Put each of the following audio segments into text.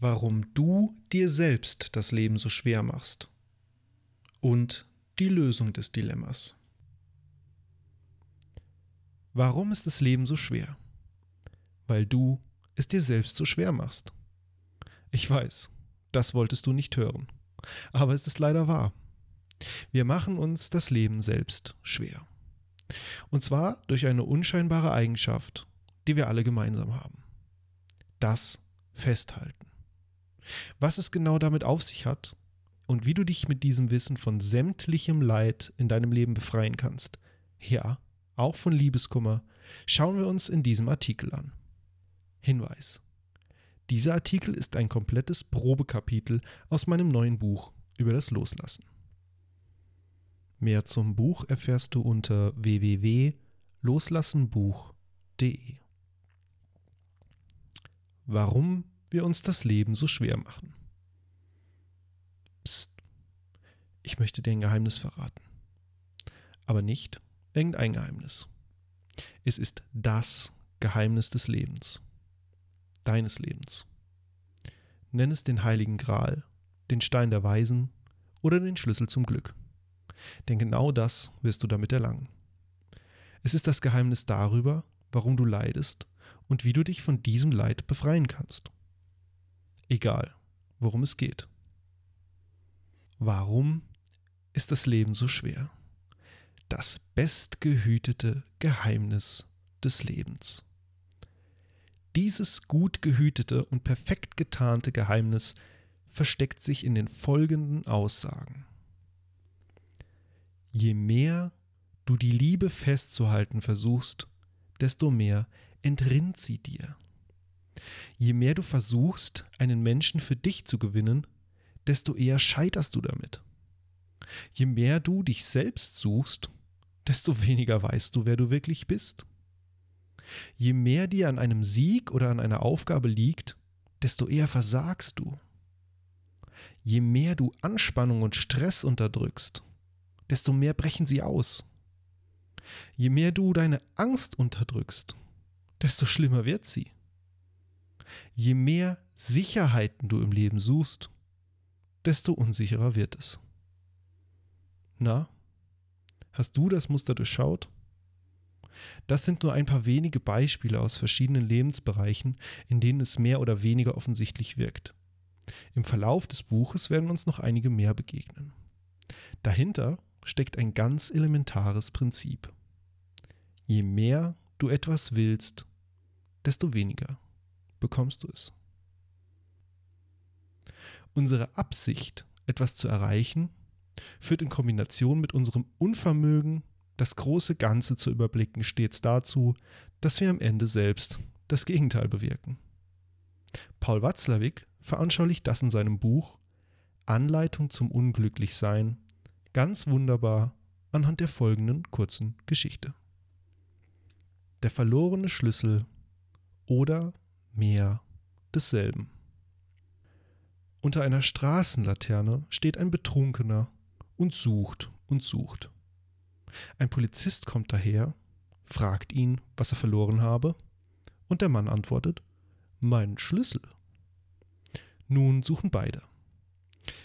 warum du dir selbst das Leben so schwer machst und die Lösung des Dilemmas. Warum ist das Leben so schwer? Weil du es dir selbst so schwer machst. Ich weiß, das wolltest du nicht hören, aber es ist leider wahr. Wir machen uns das Leben selbst schwer. Und zwar durch eine unscheinbare Eigenschaft, die wir alle gemeinsam haben. Das Festhalten. Was es genau damit auf sich hat und wie du dich mit diesem Wissen von sämtlichem Leid in deinem Leben befreien kannst, ja, auch von Liebeskummer, schauen wir uns in diesem Artikel an. Hinweis. Dieser Artikel ist ein komplettes Probekapitel aus meinem neuen Buch über das Loslassen. Mehr zum Buch erfährst du unter www.loslassenbuch.de. Warum wir uns das Leben so schwer machen. Psst, ich möchte dir ein Geheimnis verraten. Aber nicht irgendein Geheimnis. Es ist das Geheimnis des Lebens. Deines Lebens. Nenn es den heiligen Gral, den Stein der Weisen oder den Schlüssel zum Glück. Denn genau das wirst du damit erlangen. Es ist das Geheimnis darüber, warum du leidest und wie du dich von diesem Leid befreien kannst. Egal, worum es geht. Warum ist das Leben so schwer? Das bestgehütete Geheimnis des Lebens. Dieses gut gehütete und perfekt getarnte Geheimnis versteckt sich in den folgenden Aussagen. Je mehr du die Liebe festzuhalten versuchst, desto mehr entrinnt sie dir. Je mehr du versuchst, einen Menschen für dich zu gewinnen, desto eher scheiterst du damit. Je mehr du dich selbst suchst, desto weniger weißt du, wer du wirklich bist. Je mehr dir an einem Sieg oder an einer Aufgabe liegt, desto eher versagst du. Je mehr du Anspannung und Stress unterdrückst, desto mehr brechen sie aus. Je mehr du deine Angst unterdrückst, desto schlimmer wird sie. Je mehr Sicherheiten du im Leben suchst, desto unsicherer wird es. Na, hast du das Muster durchschaut? Das sind nur ein paar wenige Beispiele aus verschiedenen Lebensbereichen, in denen es mehr oder weniger offensichtlich wirkt. Im Verlauf des Buches werden uns noch einige mehr begegnen. Dahinter steckt ein ganz elementares Prinzip. Je mehr du etwas willst, desto weniger bekommst du es. Unsere Absicht, etwas zu erreichen, führt in Kombination mit unserem Unvermögen, das große Ganze zu überblicken, stets dazu, dass wir am Ende selbst das Gegenteil bewirken. Paul Watzlawick veranschaulicht das in seinem Buch Anleitung zum Unglücklichsein ganz wunderbar anhand der folgenden kurzen Geschichte. Der verlorene Schlüssel oder mehr desselben. Unter einer Straßenlaterne steht ein Betrunkener und sucht und sucht. Ein Polizist kommt daher, fragt ihn, was er verloren habe, und der Mann antwortet, meinen Schlüssel. Nun suchen beide.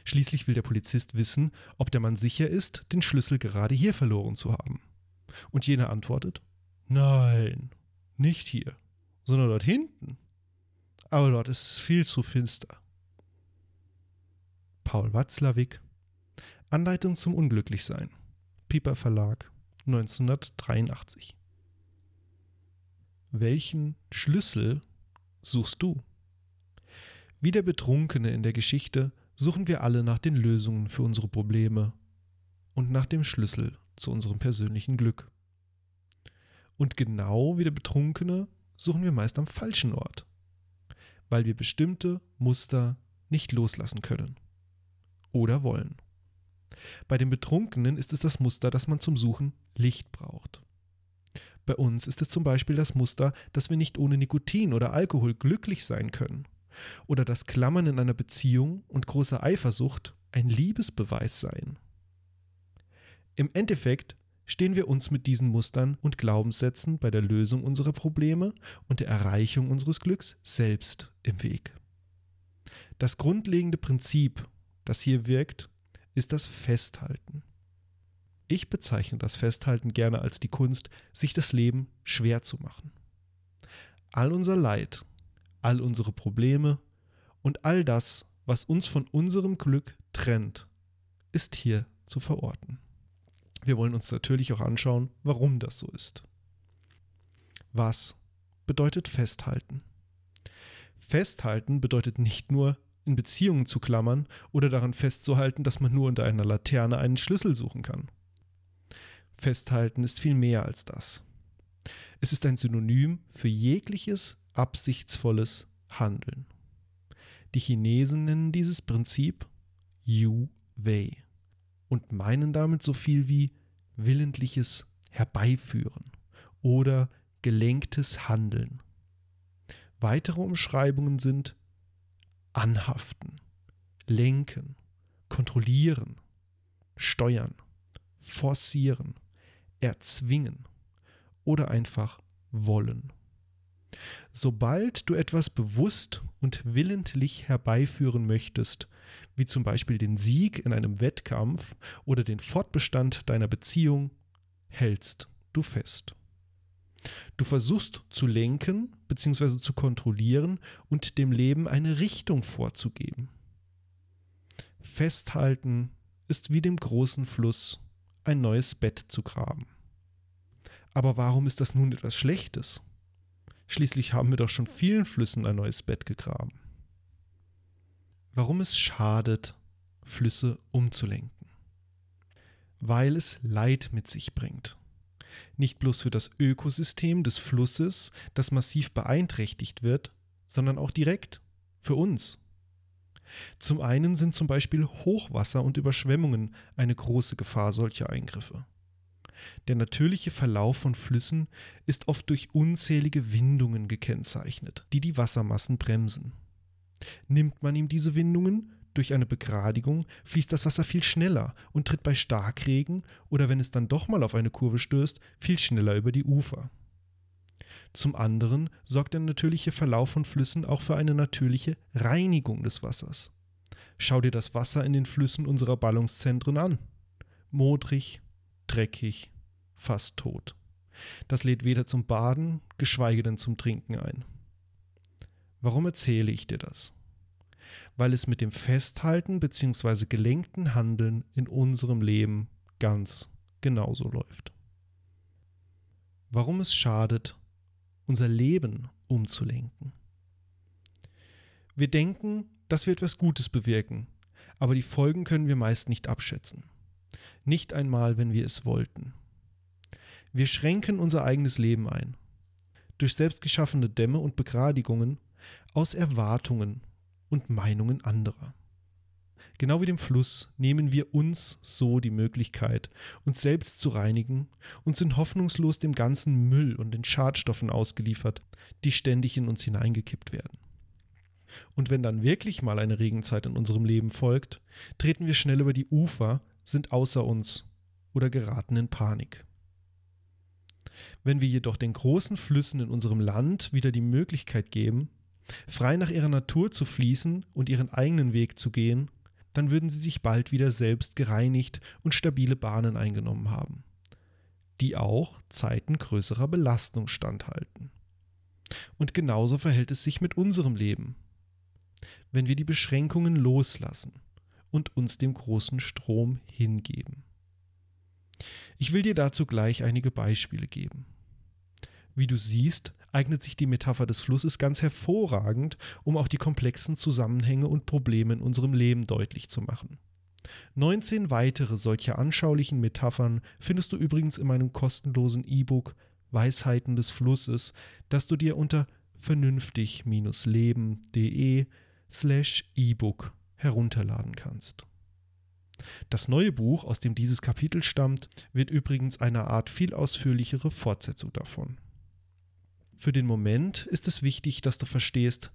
Schließlich will der Polizist wissen, ob der Mann sicher ist, den Schlüssel gerade hier verloren zu haben. Und jener antwortet, nein, nicht hier, sondern dort hinten. Aber dort ist es viel zu finster. Paul Watzlawick Anleitung zum Unglücklichsein. Piper Verlag 1983. Welchen Schlüssel suchst du? Wie der Betrunkene in der Geschichte suchen wir alle nach den Lösungen für unsere Probleme und nach dem Schlüssel zu unserem persönlichen Glück. Und genau wie der Betrunkene suchen wir meist am falschen Ort, weil wir bestimmte Muster nicht loslassen können oder wollen. Bei den Betrunkenen ist es das Muster, dass man zum Suchen Licht braucht. Bei uns ist es zum Beispiel das Muster, dass wir nicht ohne Nikotin oder Alkohol glücklich sein können. Oder das Klammern in einer Beziehung und große Eifersucht ein Liebesbeweis seien. Im Endeffekt stehen wir uns mit diesen Mustern und Glaubenssätzen bei der Lösung unserer Probleme und der Erreichung unseres Glücks selbst im Weg. Das grundlegende Prinzip, das hier wirkt, ist das Festhalten. Ich bezeichne das Festhalten gerne als die Kunst, sich das Leben schwer zu machen. All unser Leid, all unsere Probleme und all das, was uns von unserem Glück trennt, ist hier zu verorten. Wir wollen uns natürlich auch anschauen, warum das so ist. Was bedeutet festhalten? Festhalten bedeutet nicht nur, in Beziehungen zu klammern oder daran festzuhalten, dass man nur unter einer Laterne einen Schlüssel suchen kann. Festhalten ist viel mehr als das. Es ist ein Synonym für jegliches absichtsvolles Handeln. Die Chinesen nennen dieses Prinzip Yu Wei und meinen damit so viel wie willentliches Herbeiführen oder gelenktes Handeln. Weitere Umschreibungen sind anhaften, lenken, kontrollieren, steuern, forcieren, erzwingen oder einfach wollen. Sobald du etwas bewusst und willentlich herbeiführen möchtest, wie zum Beispiel den Sieg in einem Wettkampf oder den Fortbestand deiner Beziehung, hältst du fest. Du versuchst zu lenken bzw. zu kontrollieren und dem Leben eine Richtung vorzugeben. Festhalten ist wie dem großen Fluss ein neues Bett zu graben. Aber warum ist das nun etwas Schlechtes? Schließlich haben wir doch schon vielen Flüssen ein neues Bett gegraben. Warum es schadet, Flüsse umzulenken? Weil es Leid mit sich bringt. Nicht bloß für das Ökosystem des Flusses, das massiv beeinträchtigt wird, sondern auch direkt für uns. Zum einen sind zum Beispiel Hochwasser und Überschwemmungen eine große Gefahr solcher Eingriffe. Der natürliche Verlauf von Flüssen ist oft durch unzählige Windungen gekennzeichnet, die die Wassermassen bremsen. Nimmt man ihm diese Windungen, durch eine Begradigung fließt das Wasser viel schneller und tritt bei Starkregen oder wenn es dann doch mal auf eine Kurve stößt, viel schneller über die Ufer. Zum anderen sorgt der natürliche Verlauf von Flüssen auch für eine natürliche Reinigung des Wassers. Schau dir das Wasser in den Flüssen unserer Ballungszentren an. Modrig, dreckig, fast tot. Das lädt weder zum Baden, geschweige denn zum Trinken ein. Warum erzähle ich dir das? Weil es mit dem Festhalten bzw. gelenkten Handeln in unserem Leben ganz genauso läuft. Warum es schadet, unser Leben umzulenken. Wir denken, dass wir etwas Gutes bewirken, aber die Folgen können wir meist nicht abschätzen. Nicht einmal, wenn wir es wollten. Wir schränken unser eigenes Leben ein. Durch selbstgeschaffene Dämme und Begradigungen, aus Erwartungen und Meinungen anderer. Genau wie dem Fluss nehmen wir uns so die Möglichkeit, uns selbst zu reinigen und sind hoffnungslos dem ganzen Müll und den Schadstoffen ausgeliefert, die ständig in uns hineingekippt werden. Und wenn dann wirklich mal eine Regenzeit in unserem Leben folgt, treten wir schnell über die Ufer, sind außer uns oder geraten in Panik. Wenn wir jedoch den großen Flüssen in unserem Land wieder die Möglichkeit geben, frei nach ihrer Natur zu fließen und ihren eigenen Weg zu gehen, dann würden sie sich bald wieder selbst gereinigt und stabile Bahnen eingenommen haben, die auch Zeiten größerer Belastung standhalten. Und genauso verhält es sich mit unserem Leben. Wenn wir die Beschränkungen loslassen und uns dem großen Strom hingeben. Ich will dir dazu gleich einige Beispiele geben. Wie du siehst, eignet sich die Metapher des Flusses ganz hervorragend, um auch die komplexen Zusammenhänge und Probleme in unserem Leben deutlich zu machen. 19 weitere solcher anschaulichen Metaphern findest du übrigens in meinem kostenlosen E-Book Weisheiten des Flusses, das du dir unter vernünftig-leben.de slash E-Book herunterladen kannst. Das neue Buch, aus dem dieses Kapitel stammt, wird übrigens eine Art viel ausführlichere Fortsetzung davon. Für den Moment ist es wichtig, dass du verstehst,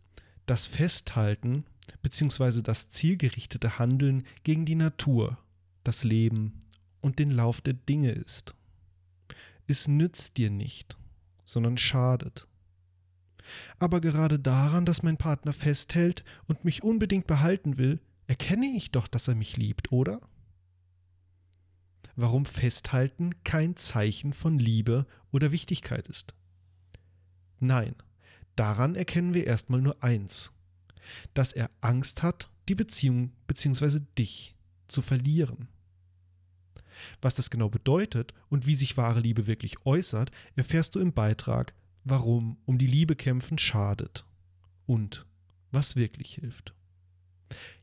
dass Festhalten bzw. das zielgerichtete Handeln gegen die Natur, das Leben und den Lauf der Dinge ist. Es nützt dir nicht, sondern schadet. Aber gerade daran, dass mein Partner festhält und mich unbedingt behalten will, erkenne ich doch, dass er mich liebt, oder? Warum Festhalten kein Zeichen von Liebe oder Wichtigkeit ist. Nein, daran erkennen wir erstmal nur eins, dass er Angst hat, die Beziehung bzw. dich zu verlieren. Was das genau bedeutet und wie sich wahre Liebe wirklich äußert, erfährst du im Beitrag Warum um die Liebe kämpfen schadet und was wirklich hilft.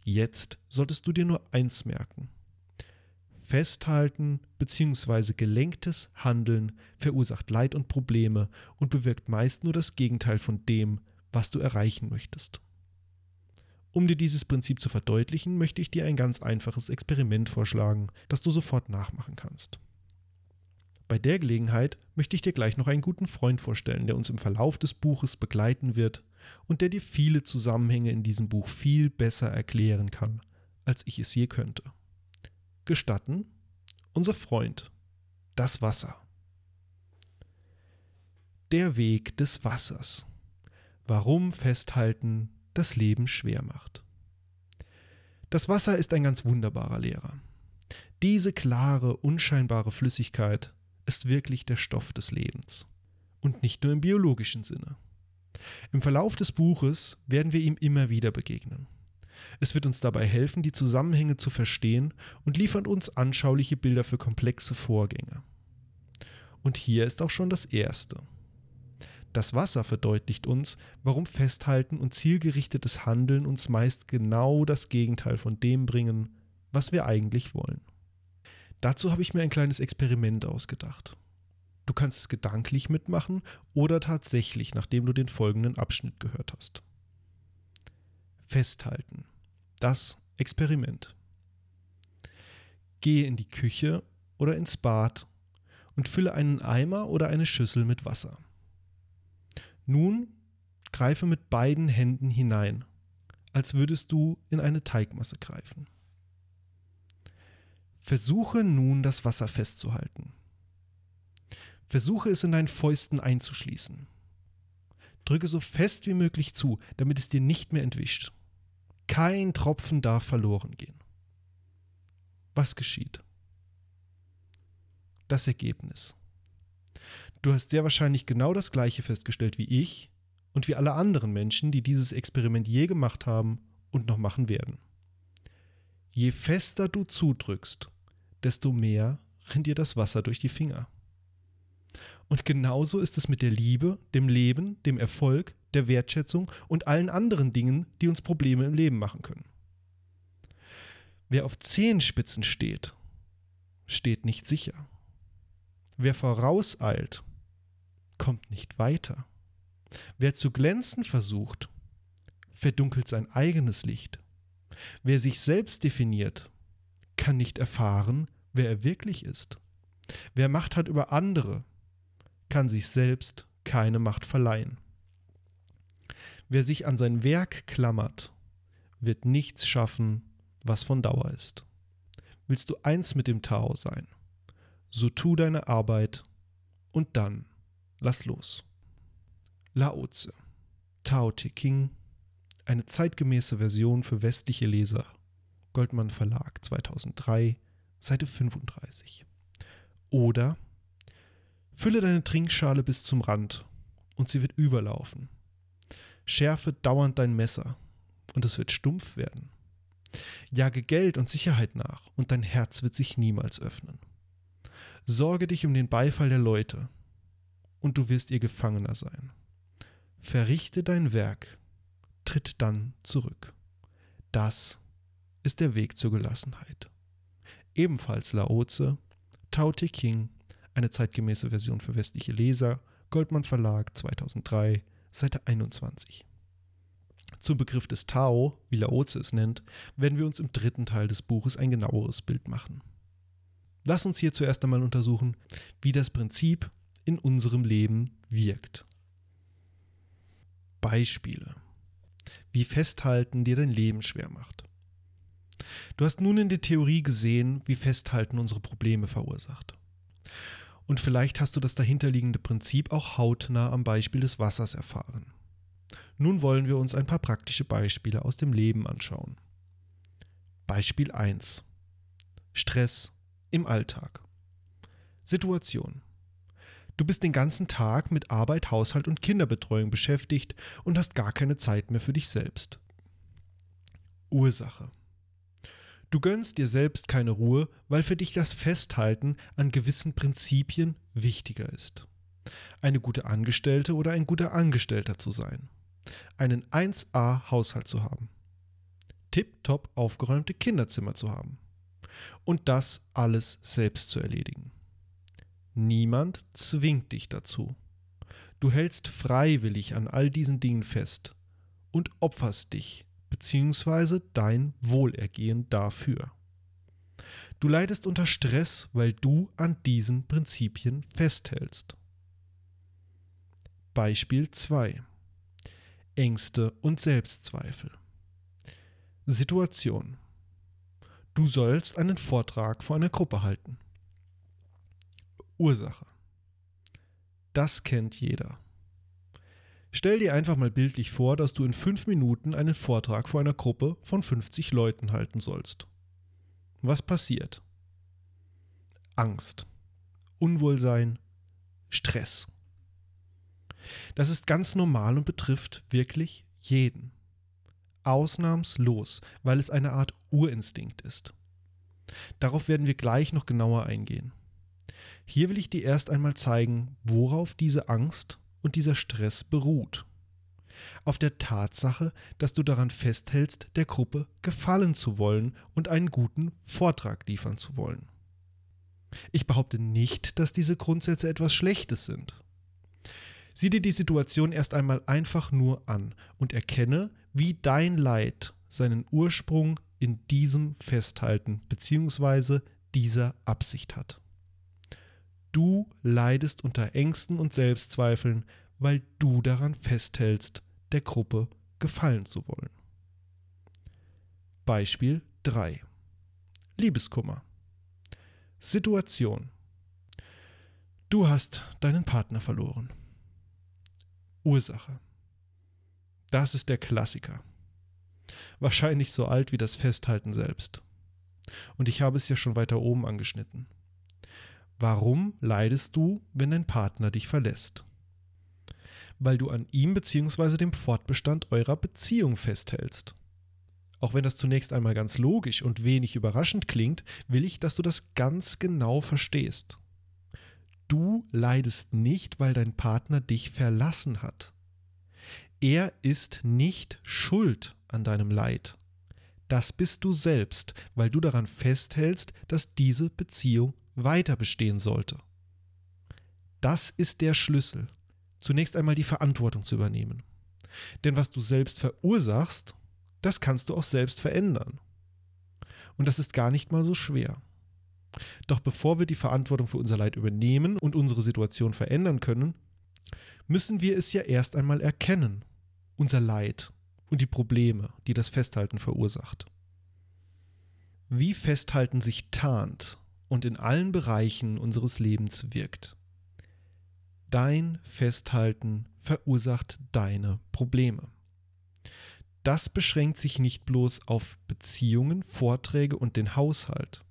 Jetzt solltest du dir nur eins merken. Festhalten bzw. gelenktes Handeln verursacht Leid und Probleme und bewirkt meist nur das Gegenteil von dem, was du erreichen möchtest. Um dir dieses Prinzip zu verdeutlichen, möchte ich dir ein ganz einfaches Experiment vorschlagen, das du sofort nachmachen kannst. Bei der Gelegenheit möchte ich dir gleich noch einen guten Freund vorstellen, der uns im Verlauf des Buches begleiten wird und der dir viele Zusammenhänge in diesem Buch viel besser erklären kann, als ich es je könnte. Gestatten, unser Freund, das Wasser. Der Weg des Wassers. Warum Festhalten das Leben schwer macht. Das Wasser ist ein ganz wunderbarer Lehrer. Diese klare, unscheinbare Flüssigkeit ist wirklich der Stoff des Lebens. Und nicht nur im biologischen Sinne. Im Verlauf des Buches werden wir ihm immer wieder begegnen. Es wird uns dabei helfen, die Zusammenhänge zu verstehen und liefert uns anschauliche Bilder für komplexe Vorgänge. Und hier ist auch schon das Erste. Das Wasser verdeutlicht uns, warum Festhalten und zielgerichtetes Handeln uns meist genau das Gegenteil von dem bringen, was wir eigentlich wollen. Dazu habe ich mir ein kleines Experiment ausgedacht. Du kannst es gedanklich mitmachen oder tatsächlich, nachdem du den folgenden Abschnitt gehört hast. Festhalten. Das Experiment. Gehe in die Küche oder ins Bad und fülle einen Eimer oder eine Schüssel mit Wasser. Nun greife mit beiden Händen hinein, als würdest du in eine Teigmasse greifen. Versuche nun das Wasser festzuhalten. Versuche es in deinen Fäusten einzuschließen. Drücke so fest wie möglich zu, damit es dir nicht mehr entwischt. Kein Tropfen darf verloren gehen. Was geschieht? Das Ergebnis. Du hast sehr wahrscheinlich genau das gleiche festgestellt wie ich und wie alle anderen Menschen, die dieses Experiment je gemacht haben und noch machen werden. Je fester du zudrückst, desto mehr rinnt dir das Wasser durch die Finger. Und genauso ist es mit der Liebe, dem Leben, dem Erfolg, der Wertschätzung und allen anderen Dingen, die uns Probleme im Leben machen können. Wer auf Zehenspitzen steht, steht nicht sicher. Wer vorauseilt, kommt nicht weiter. Wer zu glänzen versucht, verdunkelt sein eigenes Licht. Wer sich selbst definiert, kann nicht erfahren, wer er wirklich ist. Wer Macht hat über andere, kann sich selbst keine Macht verleihen. Wer sich an sein Werk klammert, wird nichts schaffen, was von Dauer ist. Willst du eins mit dem Tao sein, so tu deine Arbeit und dann Lass los. Laoze. Tao Te King. Eine zeitgemäße Version für westliche Leser. Goldmann Verlag 2003, Seite 35. Oder Fülle deine Trinkschale bis zum Rand und sie wird überlaufen. Schärfe dauernd dein Messer und es wird stumpf werden. Jage Geld und Sicherheit nach und dein Herz wird sich niemals öffnen. Sorge dich um den Beifall der Leute und du wirst ihr Gefangener sein. Verrichte dein Werk, tritt dann zurück. Das ist der Weg zur Gelassenheit. Ebenfalls Laoze, Tao Te King, eine zeitgemäße Version für westliche Leser, Goldmann Verlag 2003, Seite 21. Zum Begriff des Tao, wie Laoze es nennt, werden wir uns im dritten Teil des Buches ein genaueres Bild machen. Lass uns hier zuerst einmal untersuchen, wie das Prinzip in unserem Leben wirkt. Beispiele. Wie Festhalten dir dein Leben schwer macht. Du hast nun in der Theorie gesehen, wie Festhalten unsere Probleme verursacht. Und vielleicht hast du das dahinterliegende Prinzip auch hautnah am Beispiel des Wassers erfahren. Nun wollen wir uns ein paar praktische Beispiele aus dem Leben anschauen. Beispiel 1. Stress im Alltag. Situation. Du bist den ganzen Tag mit Arbeit, Haushalt und Kinderbetreuung beschäftigt und hast gar keine Zeit mehr für dich selbst. Ursache. Du gönnst dir selbst keine Ruhe, weil für dich das Festhalten an gewissen Prinzipien wichtiger ist. Eine gute Angestellte oder ein guter Angestellter zu sein. Einen 1a Haushalt zu haben. Tipptopp aufgeräumte Kinderzimmer zu haben. Und das alles selbst zu erledigen. Niemand zwingt dich dazu. Du hältst freiwillig an all diesen Dingen fest und opferst dich bzw. dein Wohlergehen dafür. Du leidest unter Stress, weil du an diesen Prinzipien festhältst. Beispiel 2 Ängste und Selbstzweifel Situation Du sollst einen Vortrag vor einer Gruppe halten. Ursache. Das kennt jeder. Stell dir einfach mal bildlich vor, dass du in fünf Minuten einen Vortrag vor einer Gruppe von 50 Leuten halten sollst. Was passiert? Angst, Unwohlsein, Stress. Das ist ganz normal und betrifft wirklich jeden. Ausnahmslos, weil es eine Art Urinstinkt ist. Darauf werden wir gleich noch genauer eingehen. Hier will ich dir erst einmal zeigen, worauf diese Angst und dieser Stress beruht. Auf der Tatsache, dass du daran festhältst, der Gruppe gefallen zu wollen und einen guten Vortrag liefern zu wollen. Ich behaupte nicht, dass diese Grundsätze etwas Schlechtes sind. Sieh dir die Situation erst einmal einfach nur an und erkenne, wie dein Leid seinen Ursprung in diesem Festhalten bzw. dieser Absicht hat. Du leidest unter Ängsten und Selbstzweifeln, weil du daran festhältst, der Gruppe gefallen zu wollen. Beispiel 3. Liebeskummer. Situation. Du hast deinen Partner verloren. Ursache. Das ist der Klassiker. Wahrscheinlich so alt wie das Festhalten selbst. Und ich habe es ja schon weiter oben angeschnitten. Warum leidest du, wenn dein Partner dich verlässt? Weil du an ihm bzw. dem Fortbestand eurer Beziehung festhältst. Auch wenn das zunächst einmal ganz logisch und wenig überraschend klingt, will ich, dass du das ganz genau verstehst. Du leidest nicht, weil dein Partner dich verlassen hat. Er ist nicht schuld an deinem Leid. Das bist du selbst, weil du daran festhältst, dass diese Beziehung weiter bestehen sollte. Das ist der Schlüssel. Zunächst einmal die Verantwortung zu übernehmen. Denn was du selbst verursachst, das kannst du auch selbst verändern. Und das ist gar nicht mal so schwer. Doch bevor wir die Verantwortung für unser Leid übernehmen und unsere Situation verändern können, müssen wir es ja erst einmal erkennen, unser Leid und die Probleme, die das Festhalten verursacht. Wie Festhalten sich tarnt und in allen Bereichen unseres Lebens wirkt. Dein Festhalten verursacht deine Probleme. Das beschränkt sich nicht bloß auf Beziehungen, Vorträge und den Haushalt.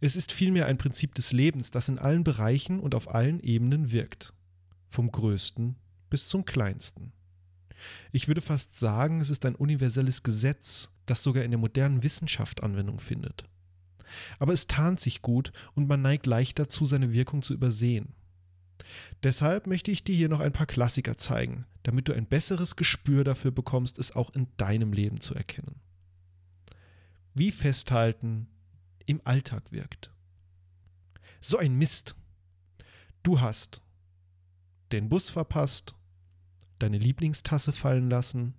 Es ist vielmehr ein Prinzip des Lebens, das in allen Bereichen und auf allen Ebenen wirkt, vom größten bis zum kleinsten. Ich würde fast sagen, es ist ein universelles Gesetz, das sogar in der modernen Wissenschaft Anwendung findet. Aber es tarnt sich gut und man neigt leicht dazu, seine Wirkung zu übersehen. Deshalb möchte ich dir hier noch ein paar Klassiker zeigen, damit du ein besseres Gespür dafür bekommst, es auch in deinem Leben zu erkennen. Wie Festhalten im Alltag wirkt. So ein Mist. Du hast den Bus verpasst, deine Lieblingstasse fallen lassen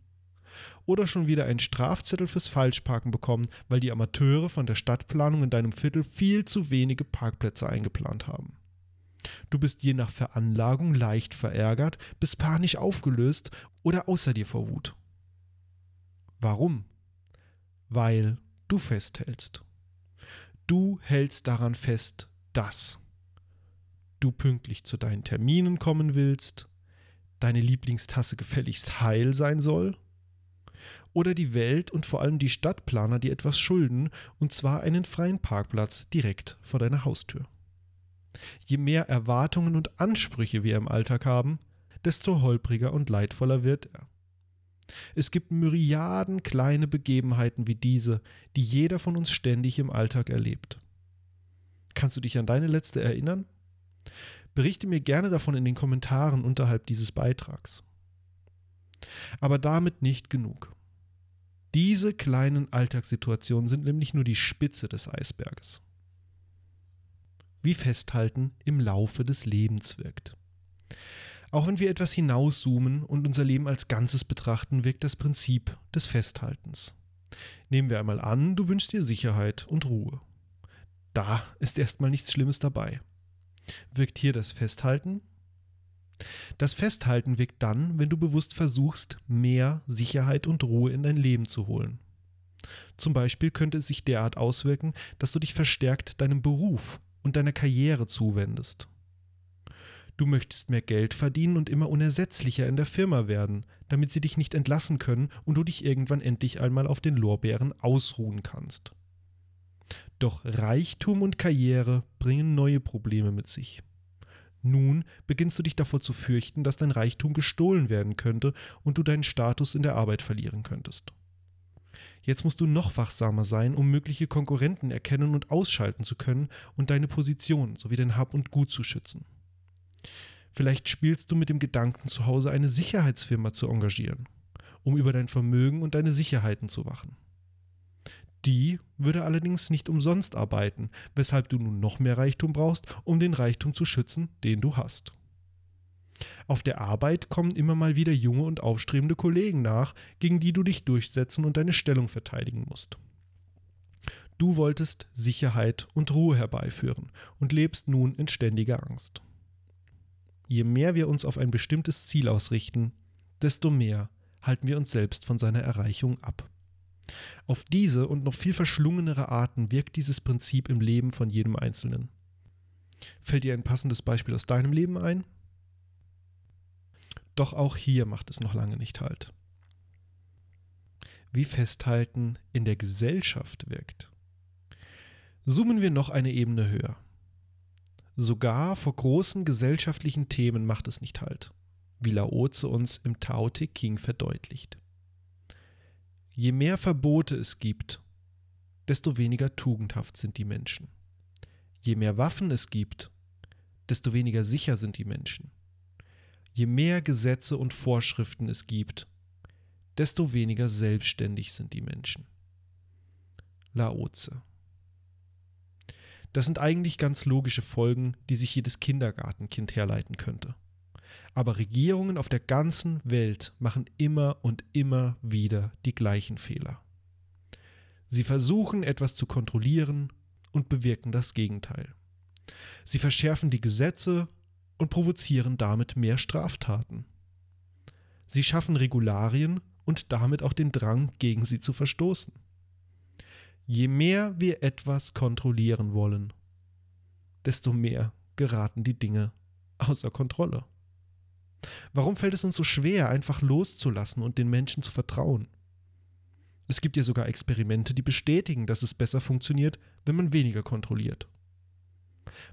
oder schon wieder einen Strafzettel fürs Falschparken bekommen, weil die Amateure von der Stadtplanung in deinem Viertel viel zu wenige Parkplätze eingeplant haben. Du bist je nach Veranlagung leicht verärgert, bist panisch aufgelöst oder außer dir vor Wut. Warum? Weil du festhältst. Du hältst daran fest, dass du pünktlich zu deinen Terminen kommen willst, deine Lieblingstasse gefälligst heil sein soll? Oder die Welt und vor allem die Stadtplaner dir etwas schulden, und zwar einen freien Parkplatz direkt vor deiner Haustür. Je mehr Erwartungen und Ansprüche wir im Alltag haben, desto holpriger und leidvoller wird er. Es gibt Myriaden kleine Begebenheiten wie diese, die jeder von uns ständig im Alltag erlebt. Kannst du dich an deine letzte erinnern? Berichte mir gerne davon in den Kommentaren unterhalb dieses Beitrags. Aber damit nicht genug. Diese kleinen Alltagssituationen sind nämlich nur die Spitze des Eisberges. Wie Festhalten im Laufe des Lebens wirkt. Auch wenn wir etwas hinauszoomen und unser Leben als Ganzes betrachten, wirkt das Prinzip des Festhaltens. Nehmen wir einmal an, du wünschst dir Sicherheit und Ruhe. Da ist erstmal nichts Schlimmes dabei. Wirkt hier das Festhalten? Das Festhalten wirkt dann, wenn du bewusst versuchst, mehr Sicherheit und Ruhe in dein Leben zu holen. Zum Beispiel könnte es sich derart auswirken, dass du dich verstärkt deinem Beruf und deiner Karriere zuwendest. Du möchtest mehr Geld verdienen und immer unersetzlicher in der Firma werden, damit sie dich nicht entlassen können und du dich irgendwann endlich einmal auf den Lorbeeren ausruhen kannst. Doch Reichtum und Karriere bringen neue Probleme mit sich. Nun beginnst du dich davor zu fürchten, dass dein Reichtum gestohlen werden könnte und du deinen Status in der Arbeit verlieren könntest. Jetzt musst du noch wachsamer sein, um mögliche Konkurrenten erkennen und ausschalten zu können und deine Position sowie dein Hab und Gut zu schützen. Vielleicht spielst du mit dem Gedanken, zu Hause eine Sicherheitsfirma zu engagieren, um über dein Vermögen und deine Sicherheiten zu wachen. Die würde allerdings nicht umsonst arbeiten, weshalb du nun noch mehr Reichtum brauchst, um den Reichtum zu schützen, den du hast. Auf der Arbeit kommen immer mal wieder junge und aufstrebende Kollegen nach, gegen die du dich durchsetzen und deine Stellung verteidigen musst. Du wolltest Sicherheit und Ruhe herbeiführen und lebst nun in ständiger Angst. Je mehr wir uns auf ein bestimmtes Ziel ausrichten, desto mehr halten wir uns selbst von seiner Erreichung ab. Auf diese und noch viel verschlungenere Arten wirkt dieses Prinzip im Leben von jedem Einzelnen. Fällt dir ein passendes Beispiel aus deinem Leben ein? Doch auch hier macht es noch lange nicht Halt. Wie Festhalten in der Gesellschaft wirkt. Zoomen wir noch eine Ebene höher. Sogar vor großen gesellschaftlichen Themen macht es nicht halt, wie Laoze uns im Tao Te King verdeutlicht. Je mehr Verbote es gibt, desto weniger tugendhaft sind die Menschen. Je mehr Waffen es gibt, desto weniger sicher sind die Menschen. Je mehr Gesetze und Vorschriften es gibt, desto weniger selbstständig sind die Menschen. Laoze das sind eigentlich ganz logische Folgen, die sich jedes Kindergartenkind herleiten könnte. Aber Regierungen auf der ganzen Welt machen immer und immer wieder die gleichen Fehler. Sie versuchen etwas zu kontrollieren und bewirken das Gegenteil. Sie verschärfen die Gesetze und provozieren damit mehr Straftaten. Sie schaffen Regularien und damit auch den Drang, gegen sie zu verstoßen. Je mehr wir etwas kontrollieren wollen, desto mehr geraten die Dinge außer Kontrolle. Warum fällt es uns so schwer, einfach loszulassen und den Menschen zu vertrauen? Es gibt ja sogar Experimente, die bestätigen, dass es besser funktioniert, wenn man weniger kontrolliert.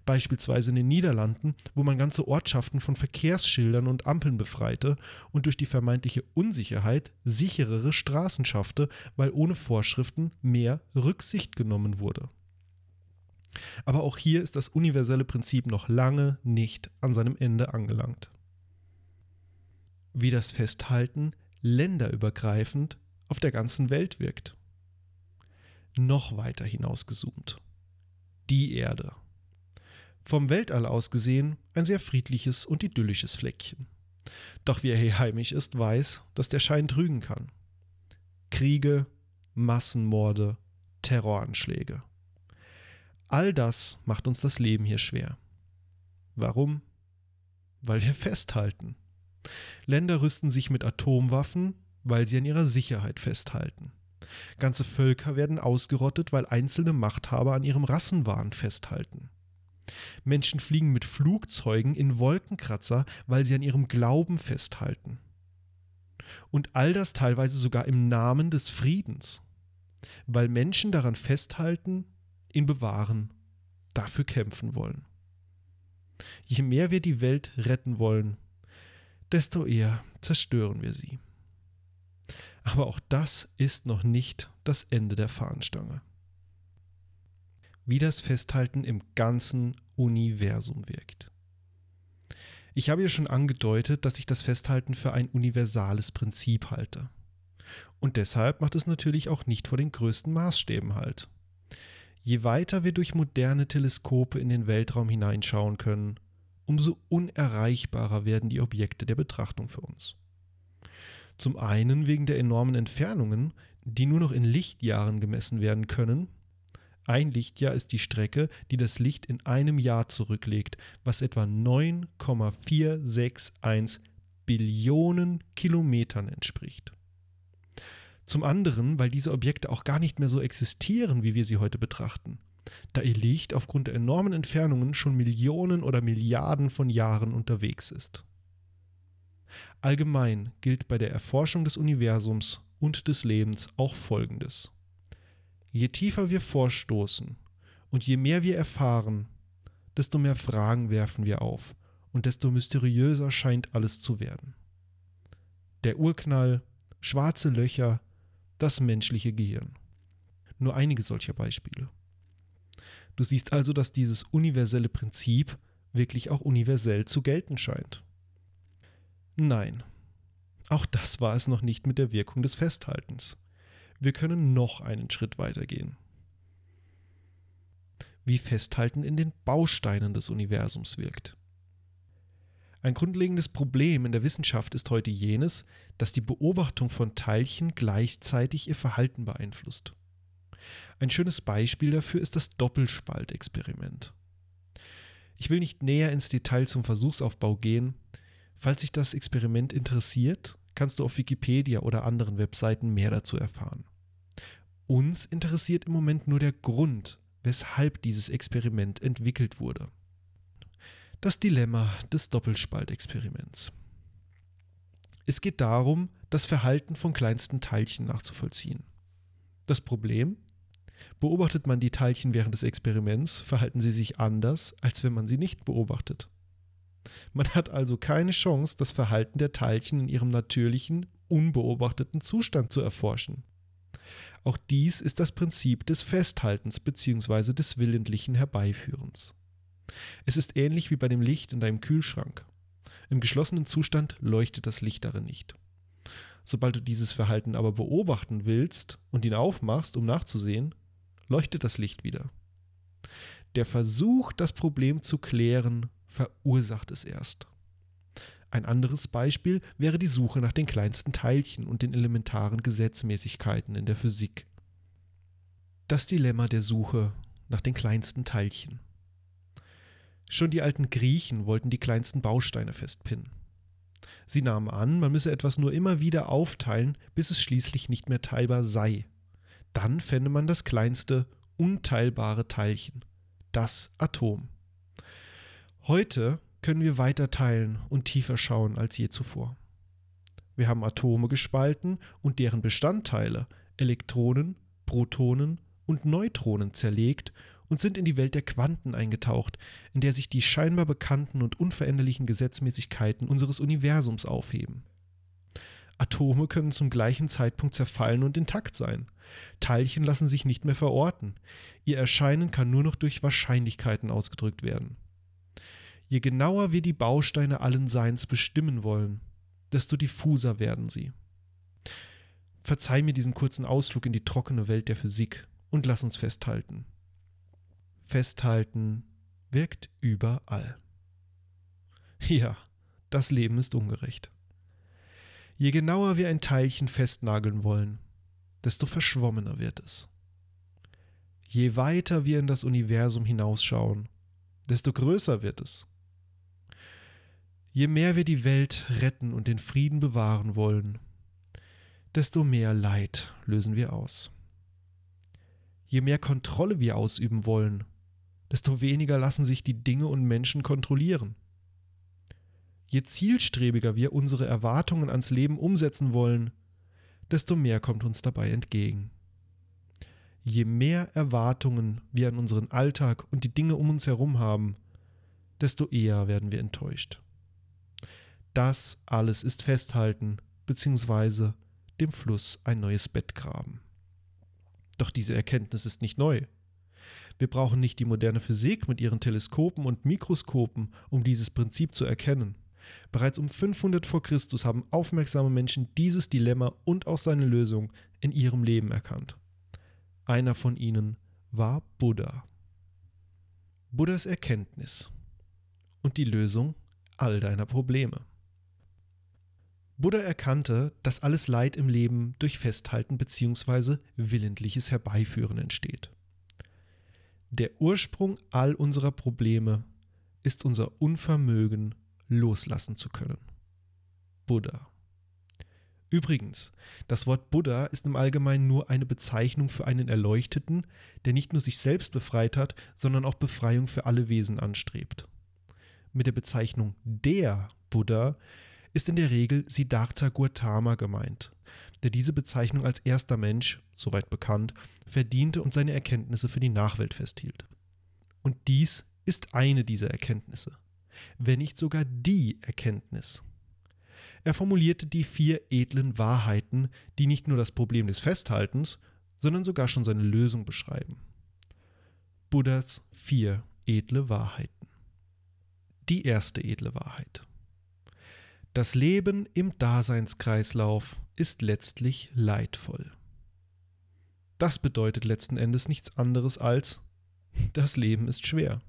Beispielsweise in den Niederlanden, wo man ganze Ortschaften von Verkehrsschildern und Ampeln befreite und durch die vermeintliche Unsicherheit sicherere Straßen schaffte, weil ohne Vorschriften mehr Rücksicht genommen wurde. Aber auch hier ist das universelle Prinzip noch lange nicht an seinem Ende angelangt. Wie das Festhalten länderübergreifend auf der ganzen Welt wirkt. Noch weiter hinausgezoomt. Die Erde vom Weltall aus gesehen ein sehr friedliches und idyllisches Fleckchen. Doch wer hier heimisch ist, weiß, dass der Schein trügen kann. Kriege, Massenmorde, Terroranschläge. All das macht uns das Leben hier schwer. Warum? Weil wir festhalten. Länder rüsten sich mit Atomwaffen, weil sie an ihrer Sicherheit festhalten. Ganze Völker werden ausgerottet, weil einzelne Machthaber an ihrem Rassenwahn festhalten. Menschen fliegen mit Flugzeugen in Wolkenkratzer, weil sie an ihrem Glauben festhalten. Und all das teilweise sogar im Namen des Friedens, weil Menschen daran festhalten, ihn bewahren, dafür kämpfen wollen. Je mehr wir die Welt retten wollen, desto eher zerstören wir sie. Aber auch das ist noch nicht das Ende der Fahnenstange. Wie das Festhalten im ganzen Universum wirkt. Ich habe ja schon angedeutet, dass ich das Festhalten für ein universales Prinzip halte. Und deshalb macht es natürlich auch nicht vor den größten Maßstäben halt. Je weiter wir durch moderne Teleskope in den Weltraum hineinschauen können, umso unerreichbarer werden die Objekte der Betrachtung für uns. Zum einen wegen der enormen Entfernungen, die nur noch in Lichtjahren gemessen werden können. Ein Lichtjahr ist die Strecke, die das Licht in einem Jahr zurücklegt, was etwa 9,461 Billionen Kilometern entspricht. Zum anderen, weil diese Objekte auch gar nicht mehr so existieren, wie wir sie heute betrachten, da ihr Licht aufgrund der enormen Entfernungen schon Millionen oder Milliarden von Jahren unterwegs ist. Allgemein gilt bei der Erforschung des Universums und des Lebens auch Folgendes. Je tiefer wir vorstoßen und je mehr wir erfahren, desto mehr Fragen werfen wir auf und desto mysteriöser scheint alles zu werden. Der Urknall, schwarze Löcher, das menschliche Gehirn. Nur einige solcher Beispiele. Du siehst also, dass dieses universelle Prinzip wirklich auch universell zu gelten scheint. Nein, auch das war es noch nicht mit der Wirkung des Festhaltens. Wir können noch einen Schritt weitergehen. Wie Festhalten in den Bausteinen des Universums wirkt. Ein grundlegendes Problem in der Wissenschaft ist heute jenes, dass die Beobachtung von Teilchen gleichzeitig ihr Verhalten beeinflusst. Ein schönes Beispiel dafür ist das Doppelspaltexperiment. Ich will nicht näher ins Detail zum Versuchsaufbau gehen. Falls sich das Experiment interessiert, kannst du auf Wikipedia oder anderen Webseiten mehr dazu erfahren. Uns interessiert im Moment nur der Grund, weshalb dieses Experiment entwickelt wurde. Das Dilemma des Doppelspaltexperiments. Es geht darum, das Verhalten von kleinsten Teilchen nachzuvollziehen. Das Problem? Beobachtet man die Teilchen während des Experiments, verhalten sie sich anders, als wenn man sie nicht beobachtet. Man hat also keine Chance, das Verhalten der Teilchen in ihrem natürlichen, unbeobachteten Zustand zu erforschen. Auch dies ist das Prinzip des Festhaltens bzw. des willentlichen Herbeiführens. Es ist ähnlich wie bei dem Licht in deinem Kühlschrank. Im geschlossenen Zustand leuchtet das Licht darin nicht. Sobald du dieses Verhalten aber beobachten willst und ihn aufmachst, um nachzusehen, leuchtet das Licht wieder. Der Versuch, das Problem zu klären, verursacht es erst. Ein anderes Beispiel wäre die Suche nach den kleinsten Teilchen und den elementaren Gesetzmäßigkeiten in der Physik. Das Dilemma der Suche nach den kleinsten Teilchen. Schon die alten Griechen wollten die kleinsten Bausteine festpinnen. Sie nahmen an, man müsse etwas nur immer wieder aufteilen, bis es schließlich nicht mehr teilbar sei. Dann fände man das kleinste, unteilbare Teilchen, das Atom. Heute können wir weiter teilen und tiefer schauen als je zuvor. Wir haben Atome gespalten und deren Bestandteile, Elektronen, Protonen und Neutronen zerlegt und sind in die Welt der Quanten eingetaucht, in der sich die scheinbar bekannten und unveränderlichen Gesetzmäßigkeiten unseres Universums aufheben. Atome können zum gleichen Zeitpunkt zerfallen und intakt sein. Teilchen lassen sich nicht mehr verorten. Ihr Erscheinen kann nur noch durch Wahrscheinlichkeiten ausgedrückt werden. Je genauer wir die Bausteine allen Seins bestimmen wollen, desto diffuser werden sie. Verzeih mir diesen kurzen Ausflug in die trockene Welt der Physik und lass uns festhalten. Festhalten wirkt überall. Ja, das Leben ist ungerecht. Je genauer wir ein Teilchen festnageln wollen, desto verschwommener wird es. Je weiter wir in das Universum hinausschauen, desto größer wird es. Je mehr wir die Welt retten und den Frieden bewahren wollen, desto mehr Leid lösen wir aus. Je mehr Kontrolle wir ausüben wollen, desto weniger lassen sich die Dinge und Menschen kontrollieren. Je zielstrebiger wir unsere Erwartungen ans Leben umsetzen wollen, desto mehr kommt uns dabei entgegen. Je mehr Erwartungen wir an unseren Alltag und die Dinge um uns herum haben, desto eher werden wir enttäuscht. Das alles ist Festhalten bzw. dem Fluss ein neues Bett graben. Doch diese Erkenntnis ist nicht neu. Wir brauchen nicht die moderne Physik mit ihren Teleskopen und Mikroskopen, um dieses Prinzip zu erkennen. Bereits um 500 vor Christus haben aufmerksame Menschen dieses Dilemma und auch seine Lösung in ihrem Leben erkannt. Einer von ihnen war Buddha. Buddhas Erkenntnis und die Lösung all deiner Probleme. Buddha erkannte, dass alles Leid im Leben durch Festhalten bzw. willentliches Herbeiführen entsteht. Der Ursprung all unserer Probleme ist unser Unvermögen, loslassen zu können. Buddha. Übrigens, das Wort Buddha ist im Allgemeinen nur eine Bezeichnung für einen Erleuchteten, der nicht nur sich selbst befreit hat, sondern auch Befreiung für alle Wesen anstrebt. Mit der Bezeichnung der Buddha ist in der Regel Siddhartha Gautama gemeint, der diese Bezeichnung als erster Mensch, soweit bekannt, verdiente und seine Erkenntnisse für die Nachwelt festhielt. Und dies ist eine dieser Erkenntnisse, wenn nicht sogar die Erkenntnis. Er formulierte die vier edlen Wahrheiten, die nicht nur das Problem des Festhaltens, sondern sogar schon seine Lösung beschreiben. Buddhas vier edle Wahrheiten. Die erste edle Wahrheit. Das Leben im Daseinskreislauf ist letztlich leidvoll. Das bedeutet letzten Endes nichts anderes als das Leben ist schwer.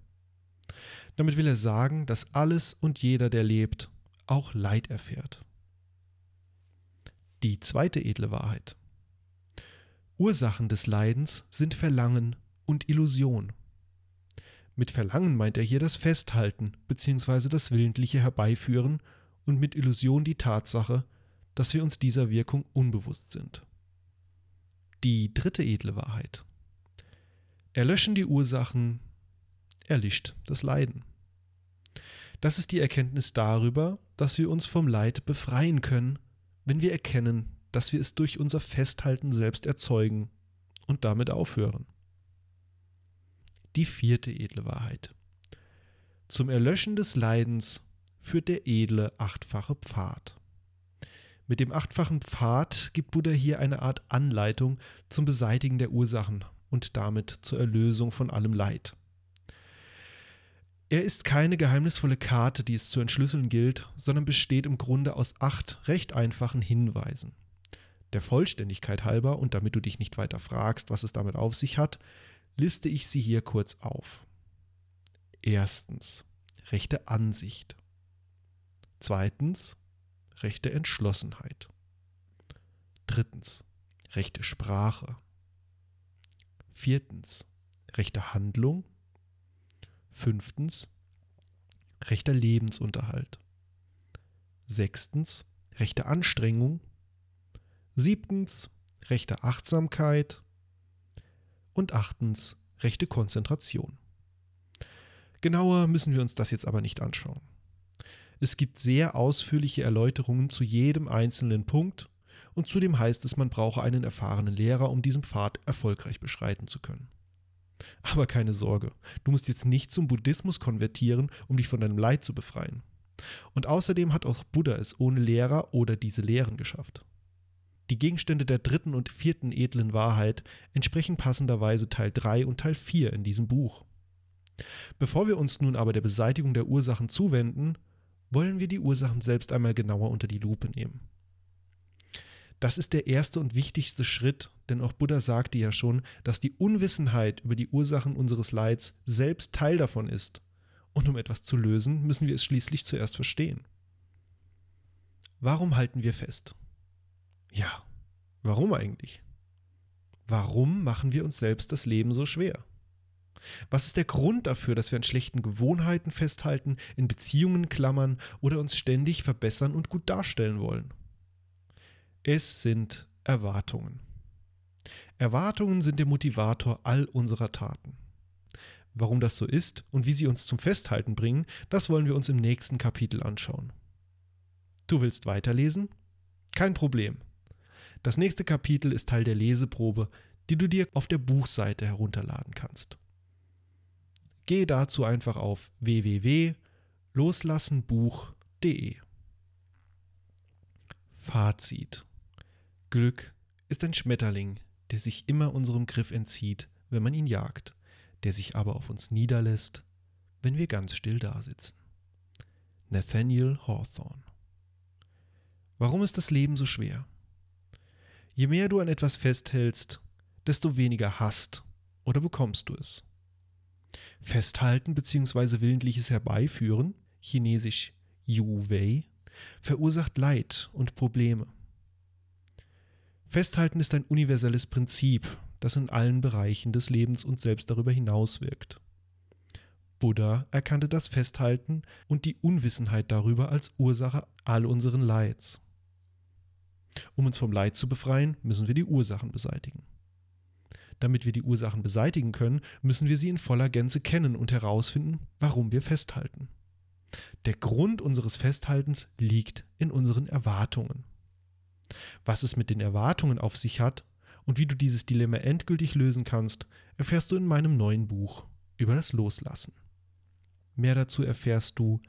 Damit will er sagen, dass alles und jeder, der lebt, auch Leid erfährt. Die zweite edle Wahrheit. Ursachen des Leidens sind Verlangen und Illusion. Mit Verlangen meint er hier das Festhalten bzw. das willentliche Herbeiführen und mit Illusion die Tatsache, dass wir uns dieser Wirkung unbewusst sind. Die dritte edle Wahrheit. Erlöschen die Ursachen, erlischt das Leiden. Das ist die Erkenntnis darüber, dass wir uns vom Leid befreien können, wenn wir erkennen, dass wir es durch unser Festhalten selbst erzeugen und damit aufhören. Die vierte edle Wahrheit. Zum Erlöschen des Leidens führt der edle achtfache Pfad. Mit dem achtfachen Pfad gibt Buddha hier eine Art Anleitung zum Beseitigen der Ursachen und damit zur Erlösung von allem Leid. Er ist keine geheimnisvolle Karte, die es zu entschlüsseln gilt, sondern besteht im Grunde aus acht recht einfachen Hinweisen. Der Vollständigkeit halber und damit du dich nicht weiter fragst, was es damit auf sich hat, liste ich sie hier kurz auf. Erstens, rechte Ansicht. Zweitens, rechte Entschlossenheit. Drittens, rechte Sprache. Viertens, rechte Handlung. Fünftens, rechter Lebensunterhalt. Sechstens, rechte Anstrengung. Siebtens, rechte Achtsamkeit. Und achtens, rechte Konzentration. Genauer müssen wir uns das jetzt aber nicht anschauen. Es gibt sehr ausführliche Erläuterungen zu jedem einzelnen Punkt und zudem heißt es, man brauche einen erfahrenen Lehrer, um diesen Pfad erfolgreich beschreiten zu können. Aber keine Sorge, du musst jetzt nicht zum Buddhismus konvertieren, um dich von deinem Leid zu befreien. Und außerdem hat auch Buddha es ohne Lehrer oder diese Lehren geschafft. Die Gegenstände der dritten und vierten edlen Wahrheit entsprechen passenderweise Teil 3 und Teil 4 in diesem Buch. Bevor wir uns nun aber der Beseitigung der Ursachen zuwenden, wollen wir die Ursachen selbst einmal genauer unter die Lupe nehmen. Das ist der erste und wichtigste Schritt, denn auch Buddha sagte ja schon, dass die Unwissenheit über die Ursachen unseres Leids selbst Teil davon ist. Und um etwas zu lösen, müssen wir es schließlich zuerst verstehen. Warum halten wir fest? Ja, warum eigentlich? Warum machen wir uns selbst das Leben so schwer? Was ist der Grund dafür, dass wir an schlechten Gewohnheiten festhalten, in Beziehungen klammern oder uns ständig verbessern und gut darstellen wollen? Es sind Erwartungen. Erwartungen sind der Motivator all unserer Taten. Warum das so ist und wie sie uns zum Festhalten bringen, das wollen wir uns im nächsten Kapitel anschauen. Du willst weiterlesen? Kein Problem. Das nächste Kapitel ist Teil der Leseprobe, die du dir auf der Buchseite herunterladen kannst. Gehe dazu einfach auf www.loslassenbuch.de. Fazit. Glück ist ein Schmetterling, der sich immer unserem Griff entzieht, wenn man ihn jagt, der sich aber auf uns niederlässt, wenn wir ganz still dasitzen. Nathaniel Hawthorne Warum ist das Leben so schwer? Je mehr du an etwas festhältst, desto weniger hast oder bekommst du es. Festhalten bzw. willentliches Herbeiführen, chinesisch Yu Wei, verursacht Leid und Probleme. Festhalten ist ein universelles Prinzip, das in allen Bereichen des Lebens und selbst darüber hinaus wirkt. Buddha erkannte das Festhalten und die Unwissenheit darüber als Ursache all unseren Leids. Um uns vom Leid zu befreien, müssen wir die Ursachen beseitigen. Damit wir die Ursachen beseitigen können, müssen wir sie in voller Gänze kennen und herausfinden, warum wir festhalten. Der Grund unseres Festhaltens liegt in unseren Erwartungen. Was es mit den Erwartungen auf sich hat und wie du dieses Dilemma endgültig lösen kannst, erfährst du in meinem neuen Buch über das Loslassen. Mehr dazu erfährst du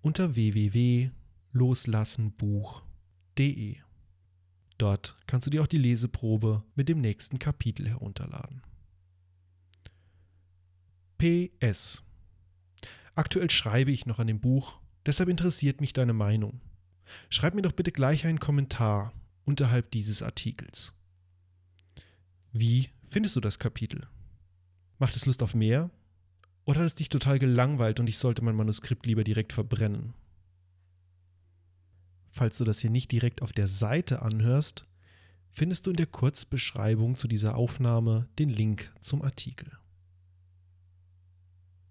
unter www.loslassenbuch.de. Dort kannst du dir auch die Leseprobe mit dem nächsten Kapitel herunterladen. PS. Aktuell schreibe ich noch an dem Buch, deshalb interessiert mich deine Meinung. Schreib mir doch bitte gleich einen Kommentar unterhalb dieses Artikels. Wie findest du das Kapitel? Macht es Lust auf mehr? Oder hat es dich total gelangweilt und ich sollte mein Manuskript lieber direkt verbrennen? falls du das hier nicht direkt auf der Seite anhörst, findest du in der Kurzbeschreibung zu dieser Aufnahme den Link zum Artikel.